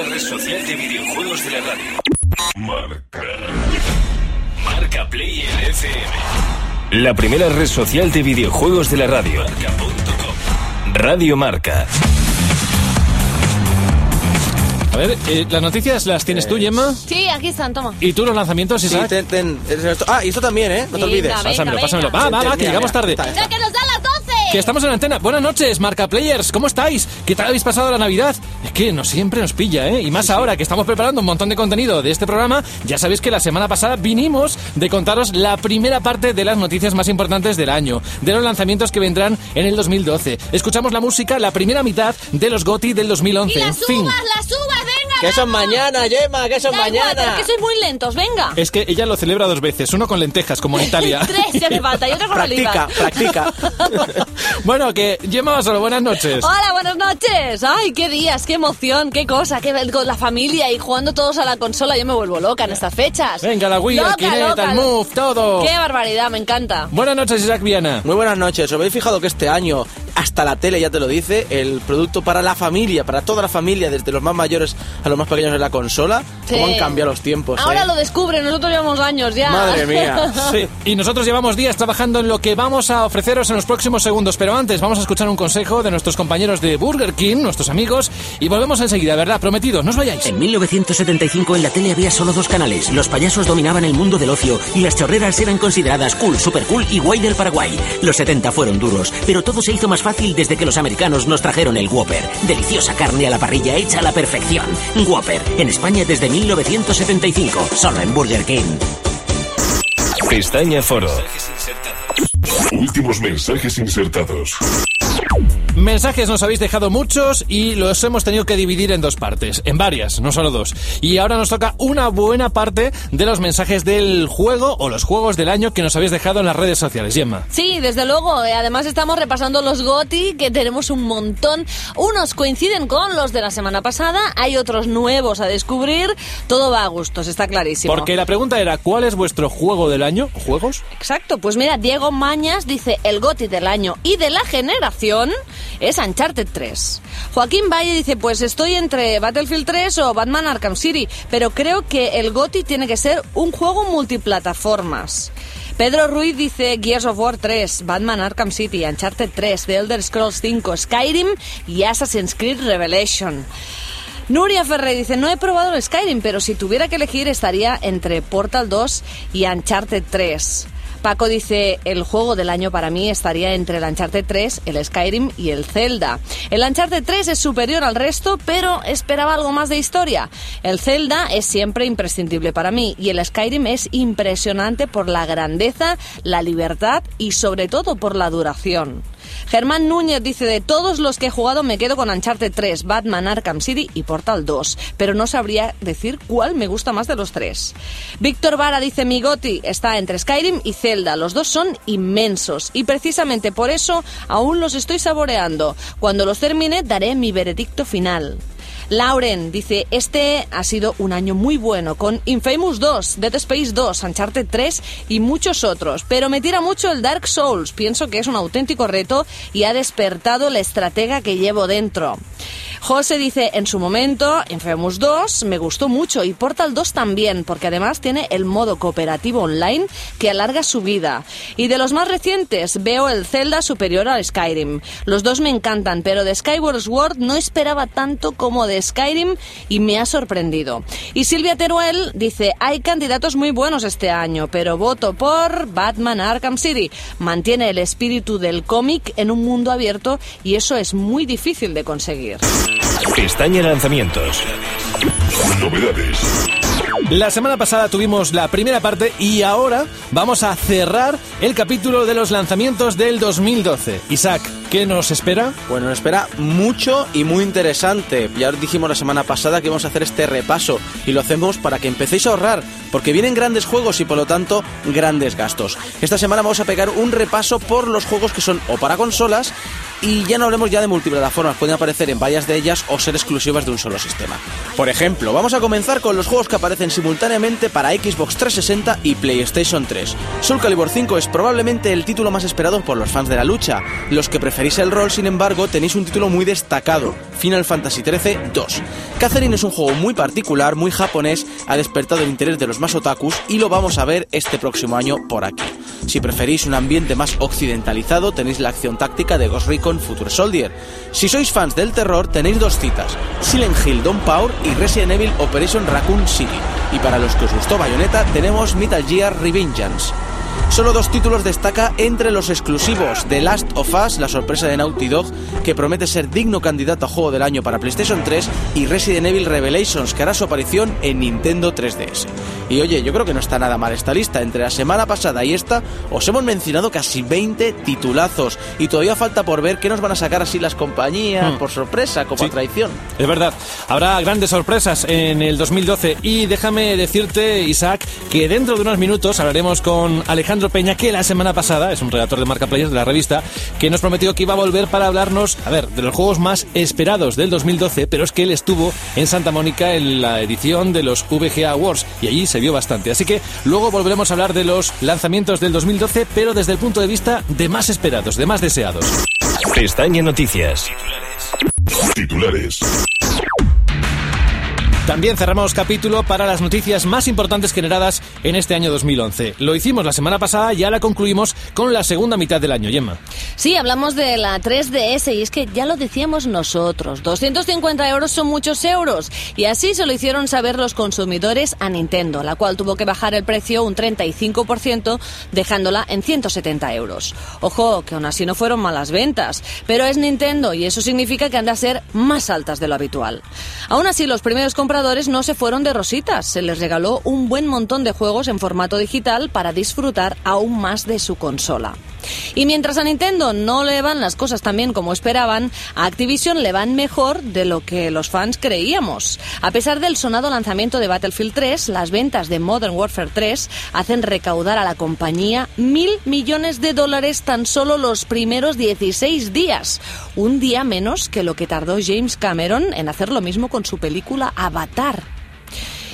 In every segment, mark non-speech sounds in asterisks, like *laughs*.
La primera red social de videojuegos de la radio. Marca. Marca Play en FM. La primera red social de videojuegos de la radio. Marca.com. Radio Marca. A ver, eh, las noticias las tienes tú, Gemma. Sí, aquí están, toma. ¿Y tú los lanzamientos, Sí, Isaac? ten- ten- esto- ah, y esto también, ¿eh? No te Venga, olvides. venga. Pásamelo, pásamelo. Va, va, va, que llegamos tarde. ¡Ya que nos dan las 12! Que estamos en la antena. Buenas noches, Marca Players. ¿Cómo estáis? ¿Qué tal habéis pasado la Navidad? Es que no siempre nos pilla, ¿eh? Y más ahora que estamos preparando un montón de contenido de este programa. Ya sabéis que la semana pasada vinimos de contaros la primera parte de las noticias más importantes del año, de los lanzamientos que vendrán en el 2012. Escuchamos la música, la primera mitad de los GOTI del 2011. ¡Y en las fin. uvas, las uvas, venga! Que eso es mañana, Gemma, que eso es igual, mañana. pero que sois muy lentos, venga. Es que ella lo celebra dos veces, uno con lentejas, como en Italia. *laughs* Tres si hace *laughs* falta y otro con Practica, olivas. practica. *laughs* bueno, que Gemma solo buenas noches. Hola, buenas noches. Ay, qué días, qué emoción, qué cosa, qué con la familia y jugando todos a la consola. Yo me vuelvo loca en estas fechas. Venga, la Wii, el Kinect, loca. el Move, todo. Qué barbaridad, me encanta. Buenas noches, Isaac Viana. Muy buenas noches. ¿Os habéis fijado que este año, hasta la tele ya te lo dice, el producto para la familia, para toda la familia, desde los más mayores a los más pequeños de la consola, Sí. cómo han cambiado los tiempos? Ahora eh? lo descubren, nosotros llevamos años ya. Madre mía. *laughs* Sí, y nosotros llevamos días trabajando en lo que vamos a ofreceros en los próximos segundos, pero antes vamos a escuchar un consejo de nuestros compañeros de Burger King, nuestros amigos, y volvemos enseguida, ¿verdad? Prometido, no os vayáis. En 1975 en la tele había solo dos canales. Los payasos dominaban el mundo del ocio y las chorreras eran consideradas cool, super cool y guay del Paraguay. Los 70 fueron duros, pero todo se hizo más fácil desde que los americanos nos trajeron el Whopper. Deliciosa carne a la parrilla hecha a la perfección. Whopper, en España desde 1975, solo en Burger King. Pestaña Foro. Últimos mensajes insertados. Mensajes nos habéis dejado muchos y los hemos tenido que dividir en dos partes, en varias, no solo dos. Y ahora nos toca una buena parte de los mensajes del juego o los juegos del año que nos habéis dejado en las redes sociales, Gemma. Sí, desde luego. eh, Además estamos repasando los GOTI, que tenemos un montón. Unos coinciden con los de la semana pasada, hay otros nuevos a descubrir. Todo va a gustos, está clarísimo. Porque la pregunta era, ¿cuál es vuestro juego del año? ¿Juegos? Exacto, pues mira, Diego Mañas dice el GOTI del año y de la generación es Uncharted 3. Joaquín Valle dice, pues estoy entre Battlefield 3 o Batman Arkham City, pero creo que el GOTI tiene que ser un juego multiplataformas. Pedro Ruiz dice Gears of War 3, Batman Arkham City, Uncharted 3, The Elder Scrolls 5, Skyrim y Assassin's Creed Revelation. Nuria Ferrer dice, no he probado el Skyrim, pero si tuviera que elegir estaría entre Portal 2 y Uncharted 3. Paco dice, el juego del año para mí estaría entre el Uncharted 3, el Skyrim y el Zelda. El Uncharted 3 es superior al resto, pero esperaba algo más de historia. El Zelda es siempre imprescindible para mí y el Skyrim es impresionante por la grandeza, la libertad y sobre todo por la duración. Germán Núñez dice, de todos los que he jugado me quedo con Uncharted 3, Batman Arkham City y Portal 2, pero no sabría decir cuál me gusta más de los tres. Víctor Vara dice, mi goti está entre Skyrim y Zelda, los dos son inmensos y precisamente por eso aún los estoy saboreando. Cuando los termine daré mi veredicto final. Lauren dice, este ha sido un año muy bueno con Infamous 2, Dead Space 2, Uncharted 3 y muchos otros, pero me tira mucho el Dark Souls, pienso que es un auténtico reto y ha despertado la estratega que llevo dentro. José dice, en su momento, Infamous 2 me gustó mucho y Portal 2 también, porque además tiene el modo cooperativo online que alarga su vida. Y de los más recientes, veo el Zelda superior al Skyrim. Los dos me encantan, pero de Skyward Sword no esperaba tanto como de Skyrim y me ha sorprendido. Y Silvia Teruel dice, hay candidatos muy buenos este año, pero voto por Batman Arkham City. Mantiene el espíritu del cómic en un mundo abierto y eso es muy difícil de conseguir. Pestaña Lanzamientos. Novedades. La semana pasada tuvimos la primera parte y ahora vamos a cerrar el capítulo de los lanzamientos del 2012. Isaac, ¿qué nos espera? Bueno, nos espera mucho y muy interesante. Ya os dijimos la semana pasada que íbamos a hacer este repaso y lo hacemos para que empecéis a ahorrar, porque vienen grandes juegos y por lo tanto grandes gastos. Esta semana vamos a pegar un repaso por los juegos que son o para consolas y ya no hablemos ya de multiplataformas, pueden aparecer en varias de ellas o ser exclusivas de un solo sistema. Por ejemplo, vamos a comenzar con los juegos que aparecen simultáneamente para Xbox 360 y PlayStation 3. Soul Calibur 5 es probablemente el título más esperado por los fans de la lucha. Los que preferís el rol, sin embargo, tenéis un título muy destacado, Final Fantasy XIII 2. Catherine es un juego muy particular, muy japonés, ha despertado el interés de los más otakus y lo vamos a ver este próximo año por aquí. Si preferís un ambiente más occidentalizado, tenéis la acción táctica de Ghost Recon Future Soldier. Si sois fans del terror, tenéis dos citas, Silent Hill Dawn Power y Resident Evil Operation Raccoon City. Y para los que os gustó Bayonetta, tenemos Metal Gear Revengeance. Solo dos títulos destaca entre los exclusivos: The Last of Us, la sorpresa de Naughty Dog, que promete ser digno candidato a juego del año para PlayStation 3, y Resident Evil Revelations, que hará su aparición en Nintendo 3DS. Y oye, yo creo que no está nada mal esta lista. Entre la semana pasada y esta, os hemos mencionado casi 20 titulazos. Y todavía falta por ver qué nos van a sacar así las compañías, Hmm. por sorpresa, como Sí. a traición. Es verdad, habrá grandes sorpresas en el 2012 y déjame decirte, Isaac, que dentro de unos minutos hablaremos con Alejandro Peña, que la semana pasada, es un redactor de Marca Players de la revista, que nos prometió que iba a volver para hablarnos, a ver, de los juegos más esperados del 2012, pero es que él estuvo en Santa Mónica en la edición de los VGA Awards y allí se vio bastante. Así que luego volveremos a hablar de los lanzamientos del 2012, pero desde el punto de vista de más esperados, de más deseados. Pestaña Noticias. Titulares. También cerramos capítulo para las noticias más importantes generadas en este año 2011. Lo hicimos la semana pasada y ahora concluimos con la segunda mitad del año, Gemma. Sí, hablamos de la 3DS y es que ya lo decíamos nosotros, 250 euros son muchos euros y así se lo hicieron saber los consumidores a Nintendo, la cual tuvo que bajar el precio un 35% dejándola en 170 euros. Ojo, que aún así no fueron malas ventas, pero es Nintendo y eso significa que han de ser más altas de lo habitual. Aún así, los primeros compradores no se fueron de rositas, se les regaló un buen montón de juegos en formato digital para disfrutar aún más de su consola. Y mientras a Nintendo no le van las cosas tan bien como esperaban, a Activision le van mejor de lo que los fans creíamos. A pesar del sonado lanzamiento de Battlefield 3, las ventas de Modern Warfare 3 hacen recaudar a la compañía mil millones de dólares tan solo los primeros 16 días. Un día menos que lo que tardó James Cameron en hacer lo mismo con su película Avatar.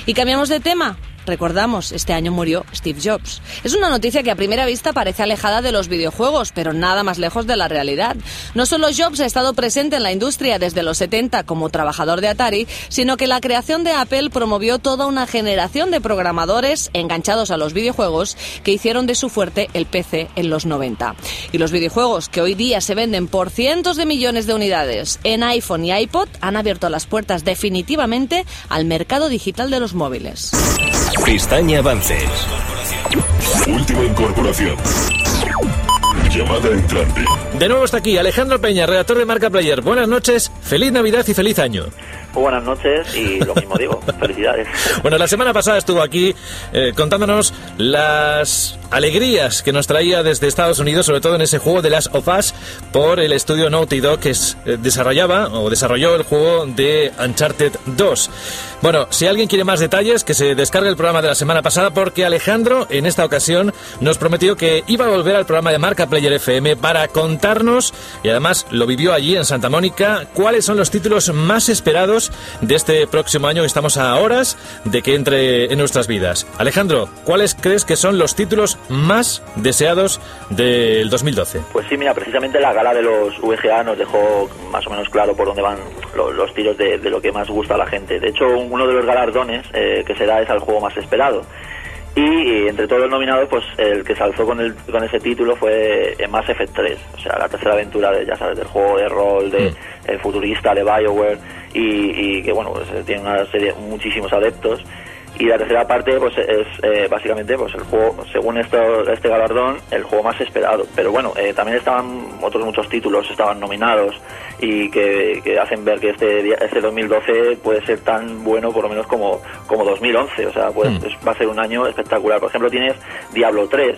Y cambiamos de tema. Recordamos, este año murió Steve Jobs. Es una noticia que a primera vista parece alejada de los videojuegos, pero nada más lejos de la realidad. No solo Jobs ha estado presente en la industria desde los 70 como trabajador de Atari, sino que la creación de Apple promovió toda una generación de programadores enganchados a los videojuegos que hicieron de su fuerte el PC en los 90. Y los videojuegos que hoy día se venden por cientos de millones de unidades en iPhone y iPod han abierto las puertas definitivamente al mercado digital de los móviles. Pestaña Avances. Última incorporación. Llamada entrante. De nuevo está aquí Alejandro Peña, redactor de Marca Player. Buenas noches, feliz Navidad y feliz año. Muy buenas noches y lo mismo digo, *laughs* felicidades. Bueno, la semana pasada estuvo aquí eh, contándonos las alegrías que nos traía desde Estados Unidos, sobre todo en ese juego de las of Us por el estudio Naughty Dog que es- eh, desarrollaba o desarrolló el juego de Uncharted 2. Bueno, si alguien quiere más detalles, que se descargue el programa de la semana pasada porque Alejandro en esta ocasión nos prometió que iba a volver al programa de Marca Player FM para contarnos, y además lo vivió allí en Santa Mónica, cuáles son los títulos más esperados de este próximo año. Estamos a horas de que entre en nuestras vidas. Alejandro, ¿cuáles crees que son los títulos más deseados del 2012? Pues sí, mira, precisamente la gala de los VGA nos dejó más o menos claro por dónde van lo- los, tiros de, de lo que más gusta a la gente. De hecho, uno de los galardones eh, que se da es al juego más esperado. Y eh, entre todos los nominados, pues el que se alzó con, el, con ese título fue eh, Mass Effect 3, o sea, la tercera aventura, de, ya sabes, del juego de rol, de el futurista, de Bioware, y, y que, bueno, pues eh, tiene una serie, muchísimos adeptos. Y la tercera parte pues es eh, básicamente pues el juego, según esto, este galardón, el juego más esperado. Pero bueno, eh, también estaban otros muchos títulos, estaban nominados y que, que hacen ver que este este 2012 puede ser tan bueno por lo menos como, como 2011. O sea, pues Mm. va a ser un año espectacular. Por ejemplo, tienes Diablo 3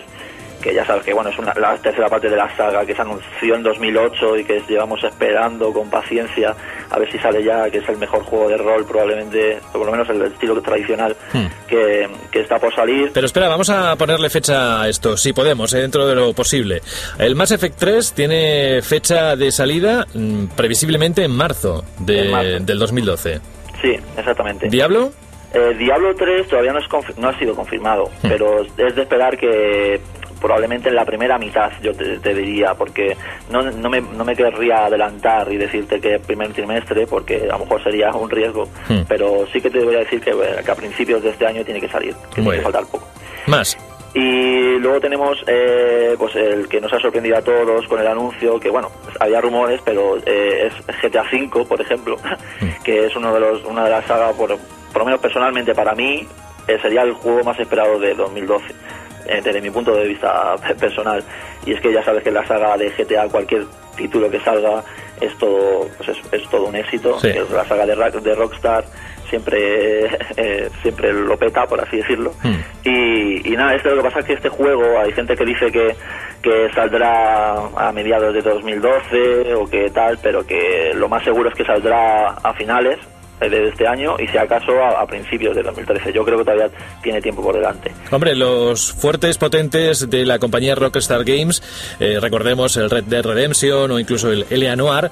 que ya sabes que bueno es una, la tercera parte de la saga que se anunció en 2008 y que llevamos esperando con paciencia a ver si sale ya, que es el mejor juego de rol probablemente, o por lo menos el estilo tradicional Hmm. que, que está por salir. Pero espera, vamos a ponerle fecha a esto, si podemos, eh, dentro de lo posible. El Mass Effect 3 tiene fecha de salida mm, previsiblemente en marzo, de- En marzo. del 2012. Sí, exactamente. ¿Diablo? Eh, Diablo 3 todavía no, es confi- no ha sido confirmado, Hmm. pero es de esperar que probablemente en la primera mitad, yo te, te diría, porque no, no, me, no me querría adelantar y decirte que primer trimestre, porque a lo mejor sería un riesgo, Hmm. pero sí que te voy a decir que, que a principios de este año tiene que salir, que Muy tiene que faltar poco. Más. Y luego tenemos eh, pues el que nos ha sorprendido a todos con el anuncio, que bueno, había rumores, pero eh, es GTA V, por ejemplo, *laughs* que es uno de los, una de las sagas, por, por lo menos personalmente para mí, eh, sería el juego más esperado de 2012, eh, desde mi punto de vista personal. Y es que ya sabes que la saga de GTA, cualquier título que salga, es todo, pues es, es todo un éxito. Sí. Es la saga de, de Rockstar siempre *laughs* eh, siempre lo peta, por así decirlo. Hmm. Y, y nada, esto lo que pasa es que este juego, hay gente que dice que, que saldrá a mediados de 2012 o que tal, pero que lo más seguro es que saldrá a finales eh, de este año y si acaso a, a principios de 2013. Yo creo que todavía tiene tiempo por delante. Hombre, los fuertes potentes de la compañía Rockstar Games, eh, recordemos el Red Dead Redemption o incluso el L.A. Noir,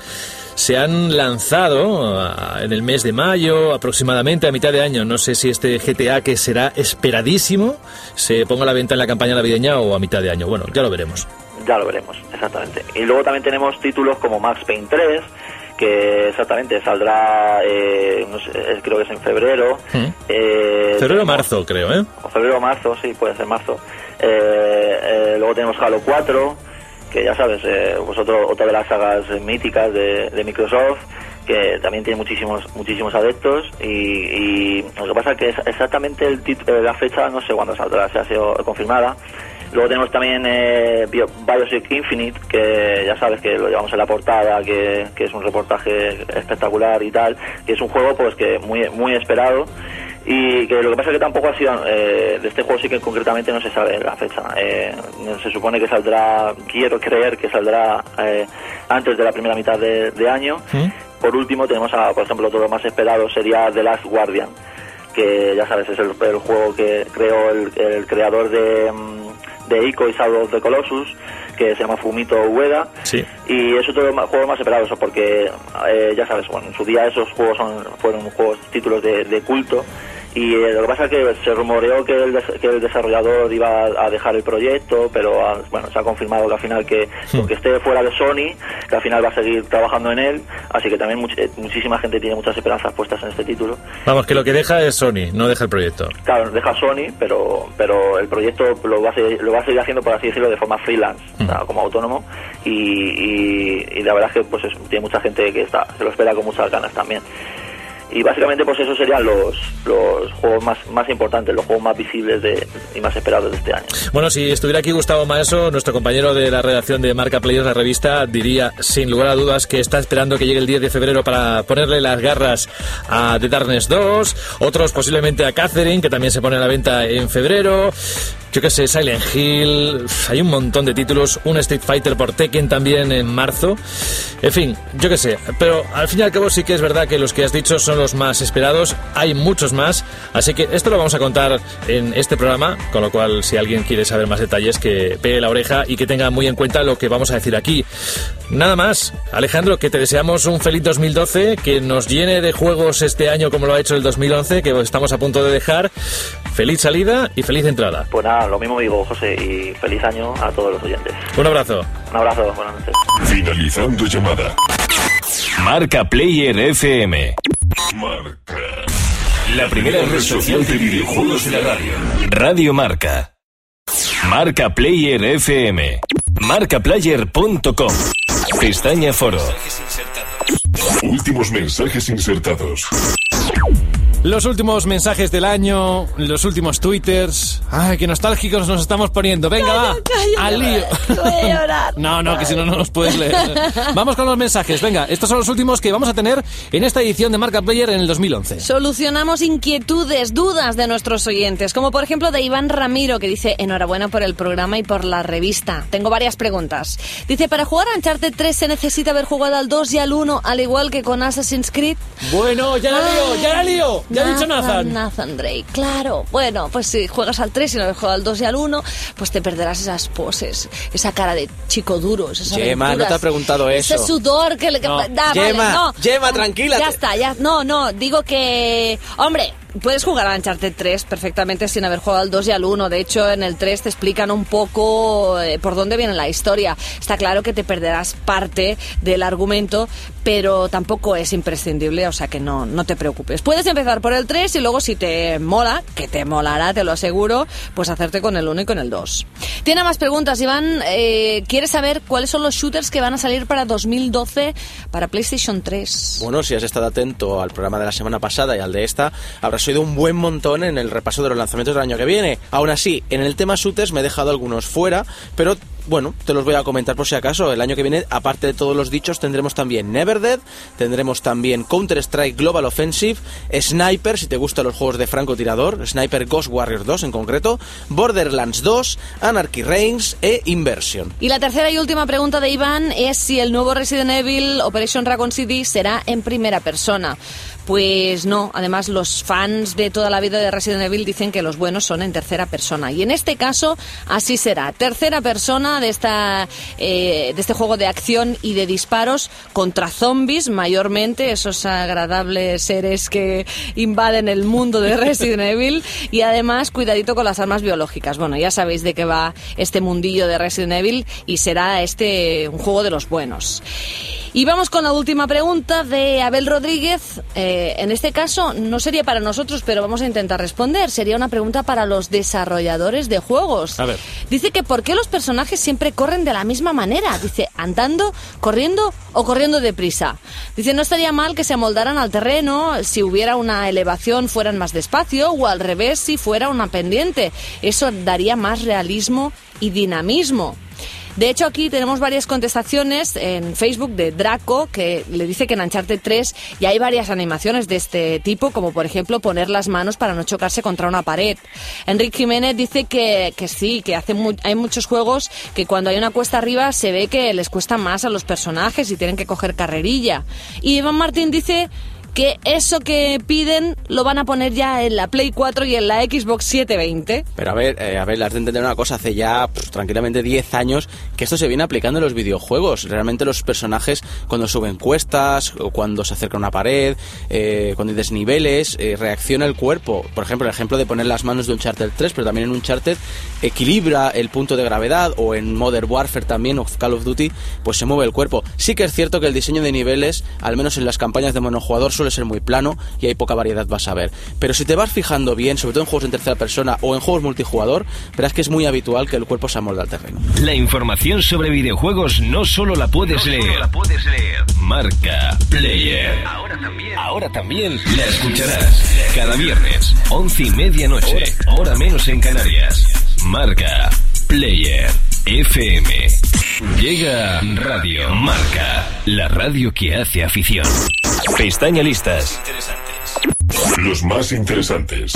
se han lanzado ah, en el mes de mayo, aproximadamente a mitad de año. No sé si este GTA, que será esperadísimo, se ponga a la venta en la campaña navideña o a mitad de año. Bueno, ya lo veremos. Ya lo veremos, exactamente. Y luego también tenemos títulos como Max Payne 3, que exactamente saldrá, eh, no sé, eh, creo que es en febrero. Mm. Eh, Febrero o tenemos- marzo, creo, ¿eh? o febrero o marzo, sí, puede ser marzo. Eh, eh, luego tenemos Halo 4, que ya sabes, eh, pues otro, otra de las sagas eh, míticas de, de Microsoft, que también tiene muchísimos muchísimos adeptos y, y lo que pasa es que es exactamente el tit- eh, la fecha no sé cuándo saldrá, se ha sido confirmada. Luego tenemos también eh, Bio- Bioshock Infinite, que ya sabes que lo llevamos en la portada, que, que es un reportaje espectacular y tal, que es un juego pues que muy muy esperado. Y que lo que pasa es que tampoco ha sido eh, de este juego sí que concretamente no se sabe la fecha. Eh, se supone que saldrá quiero creer que saldrá eh, antes de la primera mitad de, de año. Por último tenemos a, por ejemplo otro más esperado sería The Last Guardian que ya sabes es el, el juego que creó el, el creador de mm, de Ico y Shadow of the Colossus que se llama Fumito Ueda Sí. y es otro ma- juego más esperado eso porque eh, ya sabes bueno en su día esos juegos son, fueron juegos títulos de, de culto y eh, lo que pasa es que se rumoreó que el, que el desarrollador iba a, a dejar el proyecto pero ah, bueno se ha confirmado que al final que aunque esté fuera de Sony que al final va a seguir trabajando en él así que también much- eh, muchísima gente tiene muchas esperanzas puestas en este título Vamos, que lo que deja es Sony, no deja el proyecto. Claro, deja Sony, pero pero el proyecto lo va a seguir, lo va a seguir haciendo, por así decirlo, de forma freelance, o sea, como autónomo. Y, y, y la verdad es que pues eso, tiene mucha gente que está se lo espera con muchas ganas también. Y básicamente pues esos serían los, los juegos más, más importantes, los juegos más visibles de, y más esperados de este año. Bueno, si estuviera aquí Gustavo Maeso, nuestro compañero de la redacción de Marca Players, la revista, diría sin lugar a dudas que está esperando que llegue el 10 de febrero para ponerle las garras a The Darkness 2, otros posiblemente a Catherine, que también se pone a la venta en febrero. Yo qué sé, Silent Hill, hay un montón de títulos, un Street Fighter por Tekken también en marzo. En fin, yo qué sé, pero al fin y al cabo sí que es verdad que los que has dicho son los más esperados, hay muchos más, así que esto lo vamos a contar en este programa, con lo cual si alguien quiere saber más detalles que pegue la oreja y que tenga muy en cuenta lo que vamos a decir aquí. Nada más, Alejandro, que te deseamos un feliz 2012, que nos llene de juegos este año como lo ha hecho el 2011, que estamos a punto de dejar. Feliz salida y feliz entrada. Pues lo mismo digo, José, y feliz año a todos los oyentes. Un abrazo. Un abrazo, buenas noches. Finalizando llamada. Marca Player FM. Marca. La primera red social de videojuegos de la radio. Radio Marca. Marca Player FM. Marcaplayer.com. Pestaña Foro. Últimos mensajes insertados. Los últimos mensajes del año, los últimos twitters. Ay, qué nostálgicos nos estamos poniendo. Venga, va. al lío. Voy a llorar. *laughs* No, no, que si no, no nos puedes leer. *laughs* Vamos con los mensajes. Venga, estos son los últimos que vamos a tener en esta edición de Marca Player en el 2011. Solucionamos inquietudes, dudas de nuestros oyentes, como por ejemplo de Iván Ramiro, que dice, enhorabuena por el programa y por la revista. Tengo varias preguntas. Dice, para jugar a Uncharted 3 se necesita haber jugado al 2 y al 1, al igual que con Assassin's Creed. Bueno, ya la lío, ya la lío. Ya ha dicho Nathan. Nathan Drake, claro. Bueno, pues si juegas al 3 y no jugado al 2 y al 1, pues te perderás esas poses, esa cara de chico duro, esas Gemma, no te ha preguntado eso. Ese sudor que le... No. Da, vale, Gemma, no. Gemma, tranquila. Ya está, ya. No, no, digo que... Hombre, puedes jugar a Uncharted 3 perfectamente sin haber jugado al 2 y al 1. De hecho, en el 3 te explican un poco eh, por dónde viene la historia. Está claro que te perderás parte del argumento, pero tampoco es imprescindible, o sea que no, no te preocupes. Puedes empezar por el 3 y luego si te mola, que te molará, te lo aseguro, pues hacerte con el 1 y con el 2. Tiene más preguntas, Iván. Eh, ¿Quiere saber cuáles son los shooters que van a salir para 2012 para PlayStation 3? Bueno, si has estado atento al programa de la semana pasada y al de esta, habrás oído un buen montón en el repaso de los lanzamientos del año que viene. Aún así, en el tema shooters me he dejado algunos fuera, pero bueno, te los voy a comentar por si acaso. El año que viene, aparte de todos los dichos, tendremos también Never Dead, tendremos también Counter-Strike Global Offensive, Sniper, si te gustan los juegos de francotirador, Sniper Ghost Warriors 2 en concreto, Borderlands 2, Anarchy Reigns e Inversion. Y la tercera y última pregunta de Iván es si el nuevo Resident Evil Operation Raccoon City será en primera persona. Pues no, además los fans de toda la vida de Resident Evil dicen que los buenos son en tercera persona. Y en este caso así será. Tercera persona de, esta, eh, de este juego de acción y de disparos contra zombies, mayormente, esos agradables seres que invaden el mundo de Resident *laughs* Evil. Y además, cuidadito con las armas biológicas. Bueno, ya sabéis de qué va este mundillo de Resident Evil y será este un juego de los buenos. Y vamos con la última pregunta de Abel Rodríguez. Eh, en este caso no sería para nosotros, pero vamos a intentar responder. Sería una pregunta para los desarrolladores de juegos. A ver. Dice que ¿por qué los personajes siempre corren de la misma manera? Dice, andando, corriendo o corriendo deprisa. Dice, no estaría mal que se amoldaran al terreno, si hubiera una elevación fueran más despacio o al revés si fuera una pendiente. Eso daría más realismo y dinamismo. De hecho, aquí tenemos varias contestaciones en Facebook de Draco, que le dice que en Uncharted 3 ya hay varias animaciones de este tipo, como por ejemplo poner las manos para no chocarse contra una pared. Enrique Jiménez dice que, que sí, que hace mu- hay muchos juegos que cuando hay una cuesta arriba se ve que les cuesta más a los personajes y tienen que coger carrerilla. Y Iván Martín dice que eso que piden lo van a poner ya en la Play 4 y en la Xbox 720. Pero a ver, eh, a ver, has de entender una cosa, hace ya tranquilamente 10 años que esto se viene aplicando en los videojuegos. Realmente los personajes cuando suben cuestas, o cuando se acerca una pared, eh, cuando hay desniveles, eh, reacciona el cuerpo. Por ejemplo, el ejemplo de poner las manos de Uncharted 3, pero también en Uncharted equilibra el punto de gravedad, o en Modern Warfare también, o Call of Duty, pues se mueve el cuerpo. Sí que es cierto que el diseño de niveles, al menos en las campañas de monojugador, suele ser muy plano y hay poca variedad vas a ver. Pero si te vas fijando bien, sobre todo en juegos en tercera persona o en juegos multijugador, verás que es muy habitual que el cuerpo se amolde al terreno. La información sobre videojuegos no solo la puedes leer. Marca Player. Ahora también. Ahora también la escucharás. Cada viernes, once y media noche, hora menos en Canarias. Marca Player FM. Llega Radio Marca, la radio que hace afición. Pestaña listas. Los más interesantes.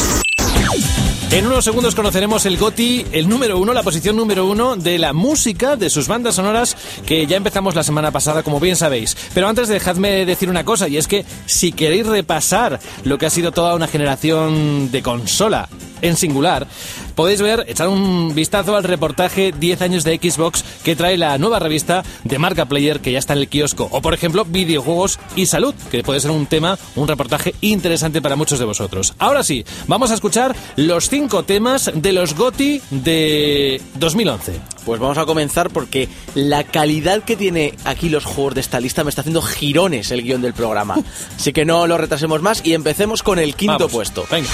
En unos segundos conoceremos el GOTI, el número uno, la posición número uno de la música de sus bandas sonoras que ya empezamos la semana pasada, como bien sabéis. Pero antes dejadme decir una cosa, y es que si queréis repasar lo que ha sido toda una generación de consola en singular, podéis ver, echar un vistazo al reportaje 10 años de Xbox que trae la nueva revista de Marca Player que ya está en el kiosco. O por ejemplo, videojuegos y salud, que puede ser un tema, un reportaje interesante para muchos de vosotros. Ahora sí, vamos a escuchar los cinco temas de los GOTI de 2011. Pues vamos a comenzar porque la calidad que tiene aquí los juegos de esta lista me está haciendo girones el guion del programa. *laughs* Así que no lo retrasemos más y empecemos con el quinto Vamos, puesto. Venga.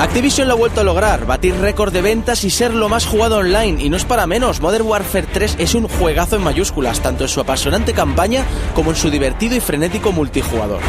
Activision lo ha vuelto a lograr, batir récord de ventas y ser lo más jugado online, y no es para menos, Modern Warfare 3 es un juegazo en mayúsculas, tanto en su apasionante campaña como en su divertido y frenético multijugador.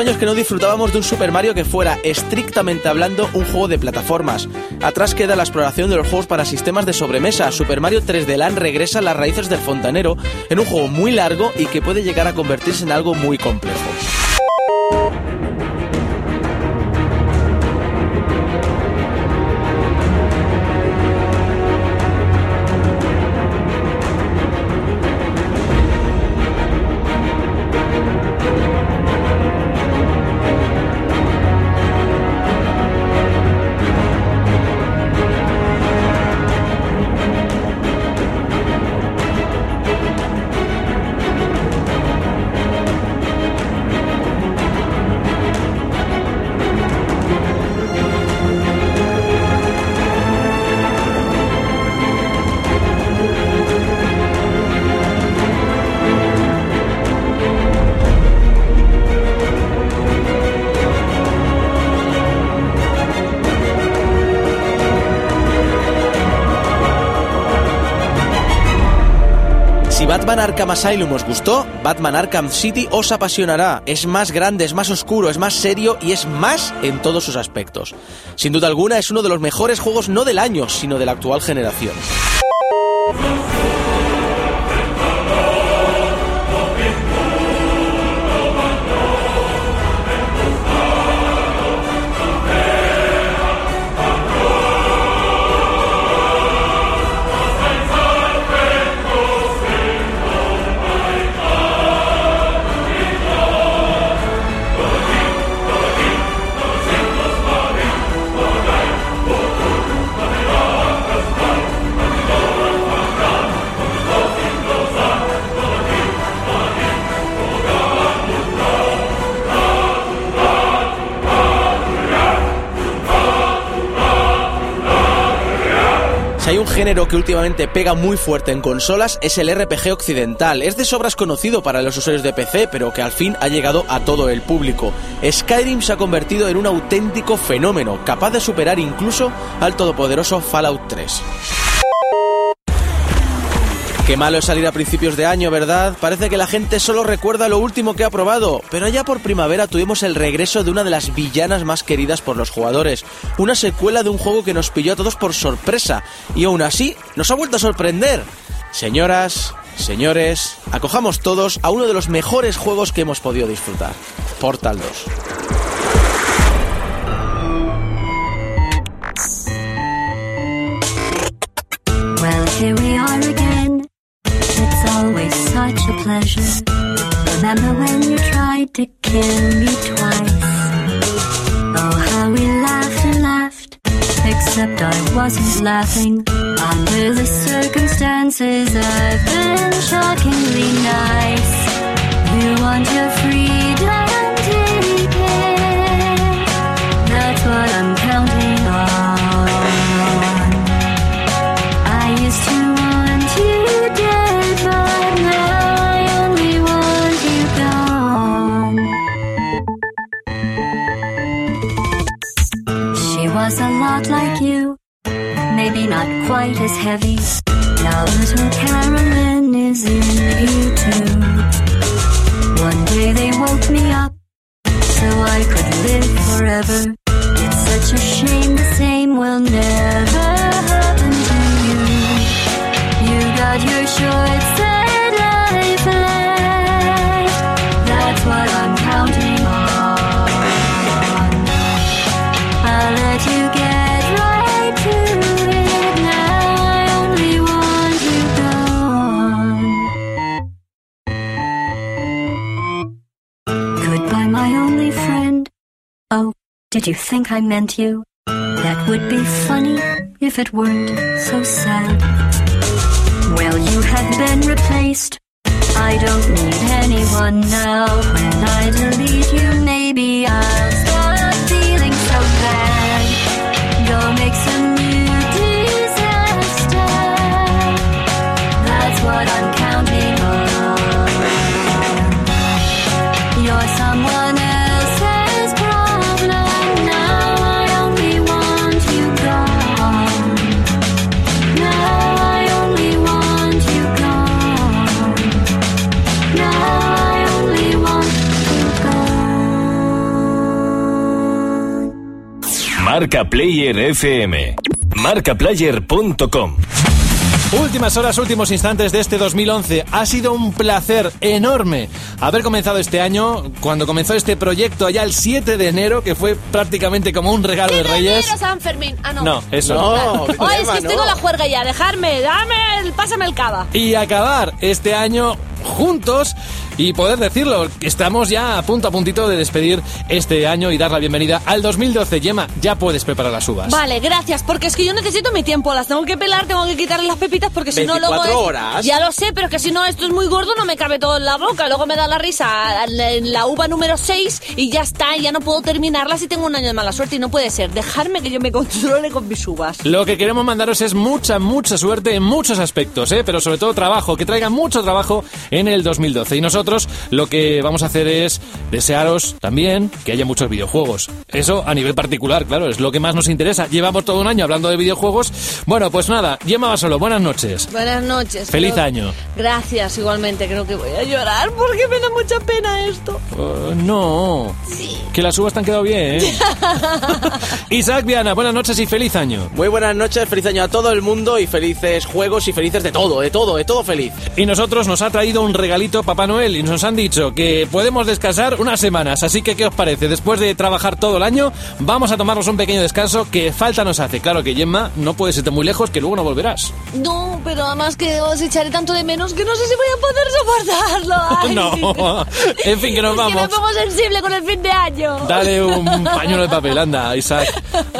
Años que no disfrutábamos de un Super Mario que fuera, estrictamente hablando, un juego de plataformas. Atrás queda la exploración de los juegos para sistemas de sobremesa. Super Mario 3D Land regresa a las raíces del fontanero en un juego muy largo y que puede llegar a convertirse en algo muy complejo. Batman Arkham Asylum os gustó, Batman Arkham City os apasionará. Es más grande, es más oscuro, es más serio y es más en todos sus aspectos. Sin duda alguna es uno de los mejores juegos no del año, sino de la actual generación. Si hay un género que últimamente pega muy fuerte en consolas es el RPG occidental. Es de sobras conocido para los usuarios de PC, pero que al fin ha llegado a todo el público. Skyrim se ha convertido en un auténtico fenómeno, capaz de superar incluso al todopoderoso Fallout 3. Qué malo es salir a principios de año, ¿verdad? Parece que la gente solo recuerda lo último que ha probado, pero ya por primavera tuvimos el regreso de una de las villanas más queridas por los jugadores, una secuela de un juego que nos pilló a todos por sorpresa, y aún así nos ha vuelto a sorprender. Señoras, señores, acojamos todos a uno de los mejores juegos que hemos podido disfrutar, Portal 2. Well, here we are again. Always such a pleasure. Remember when you tried to kill me twice? Oh, how we laughed and laughed. Except I wasn't laughing. Under the circumstances, I've been shockingly nice. You want your freedom, lot like you, maybe not quite as heavy. Now little Carolyn is in you too. One day they woke me up so I could live forever. It's such a shame the same will never happen to you. You got your short Did you think I meant you? That would be funny if it weren't so sad. Well, you have been replaced. I don't need anyone now. When I delete you, maybe I'll Marca Player FM. Marcaplayer.com. Últimas horas, últimos instantes de este 2011. Ha sido un placer enorme haber comenzado este año, cuando comenzó este proyecto allá el 7 de enero, que fue prácticamente como un regalo de Reyes. San Fermín. Ah, no. No, eso No, Oye, es que estoy con la juerga ya. Dejarme, dame, el, pásame el cava. y acabar este año juntos y poder decirlo. Estamos ya a punto a puntito de despedir este año y dar la bienvenida al 2012. Yema, ya puedes preparar las uvas. Vale, gracias, porque es que yo necesito mi tiempo. Las tengo que pelar, tengo que quitarle las pepitas, porque si no luego. 24 es- horas. Ya lo sé, pero es que si no esto es muy gordo, no me cabe todo en la boca. Luego me da la risa en la uva número 6 y ya está, y ya no puedo terminarla si tengo un año de mala suerte. Y no puede ser. Dejarme que yo me controle con mis uvas. Lo que queremos mandaros es mucha, mucha suerte en muchos aspectos, ¿eh? pero sobre todo trabajo, que traiga mucho trabajo en el 2012. Y nosotros lo que vamos a hacer es desearos también que haya muchos videojuegos. Eso a nivel particular, claro, es lo que más nos interesa. Llevamos todo un año hablando de videojuegos. Bueno, pues nada, Gemma Basolo, buenas noches. Buenas noches. Feliz creo- año. Gracias, igualmente. Creo que voy a llorar porque me da mucha pena esto. Uh, no, que las uvas te han quedado bien. ¿eh? *laughs* Isaac Viana, buenas noches y feliz año. Muy buenas noches, feliz año a todo el mundo y felices juegos y felices de todo, de todo, de todo feliz. Y nosotros nos ha traído un regalito Papá Noel y nos han dicho que podemos descansar unas semanas. Así que, ¿qué os parece? Después de trabajar todo el año, vamos a tomarnos un pequeño descanso que falta nos hace. Claro que Gemma, no puedes irte muy lejos que luego no volverás. No, pero además que os echaré tanto de menos que no sé si voy a poder soportarlo. *laughs* Ay. No. En fin, que nos *laughs* Es vamos. Que me pongo sensible con el fin de año. Dale un *laughs* pañuelo de papel, anda, Isaac.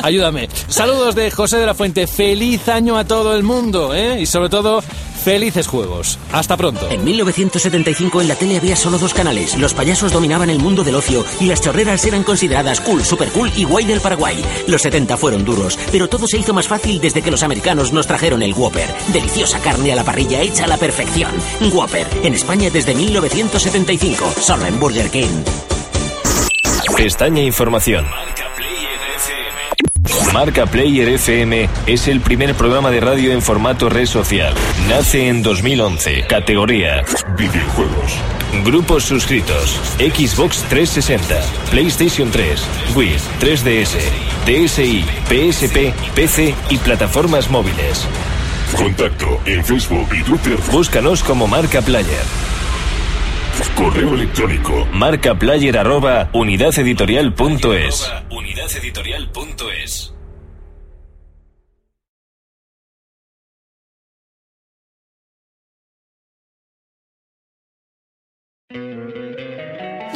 Ayúdame. Saludos de José de la Fuente. Feliz año a todo el mundo, ¿eh? Y sobre todo, felices juegos. Hasta pronto. En 1975 en la tele había solo dos canales. Los payasos dominaban el mundo del ocio y las chorreras eran consideradas cool, super cool y guay del Paraguay. Los 70 fueron duros, pero todo se hizo más fácil desde que los americanos nos trajeron el Whopper. Deliciosa carne a la parrilla hecha a la perfección. Whopper, en España desde 1975, solo en Burger King. Pestaña Información. Marca Player FM es el primer programa de radio en formato red social. Nace en 2011. Categoría. Videojuegos. Grupos suscritos. Xbox 360, PlayStation 3, Wii, 3DS, DSi, PSP, PC y plataformas móviles. Contacto en Facebook y Twitter. Búscanos como Marca Player. Correo electrónico. Marcaplayer arroba unidadeditorial.es. Unidadeditorial.es.